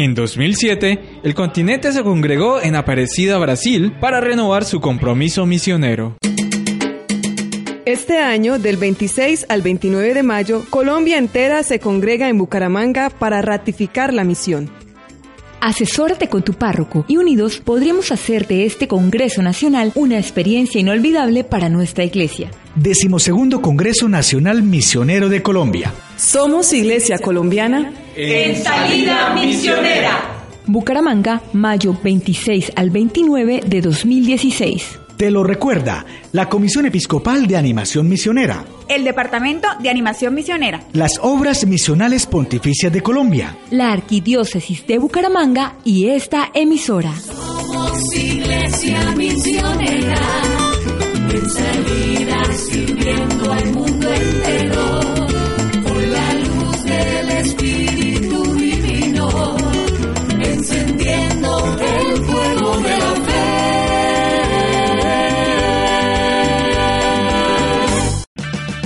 En 2007, el continente se congregó en Aparecida, Brasil, para renovar su compromiso misionero. Este año, del 26 al 29 de mayo, Colombia entera se congrega en Bucaramanga para ratificar la misión. Asesórate con tu párroco y unidos podríamos hacer de este Congreso Nacional una experiencia inolvidable para nuestra iglesia. Decimosegundo Congreso Nacional Misionero de Colombia. Somos Iglesia Colombiana en salida misionera. Bucaramanga, mayo 26 al 29 de 2016. Te lo recuerda la Comisión Episcopal de Animación Misionera. El Departamento de Animación Misionera. Las Obras Misionales Pontificias de Colombia. La Arquidiócesis de Bucaramanga y esta emisora. Somos Iglesia Misionera. Sirviendo al mundo entero.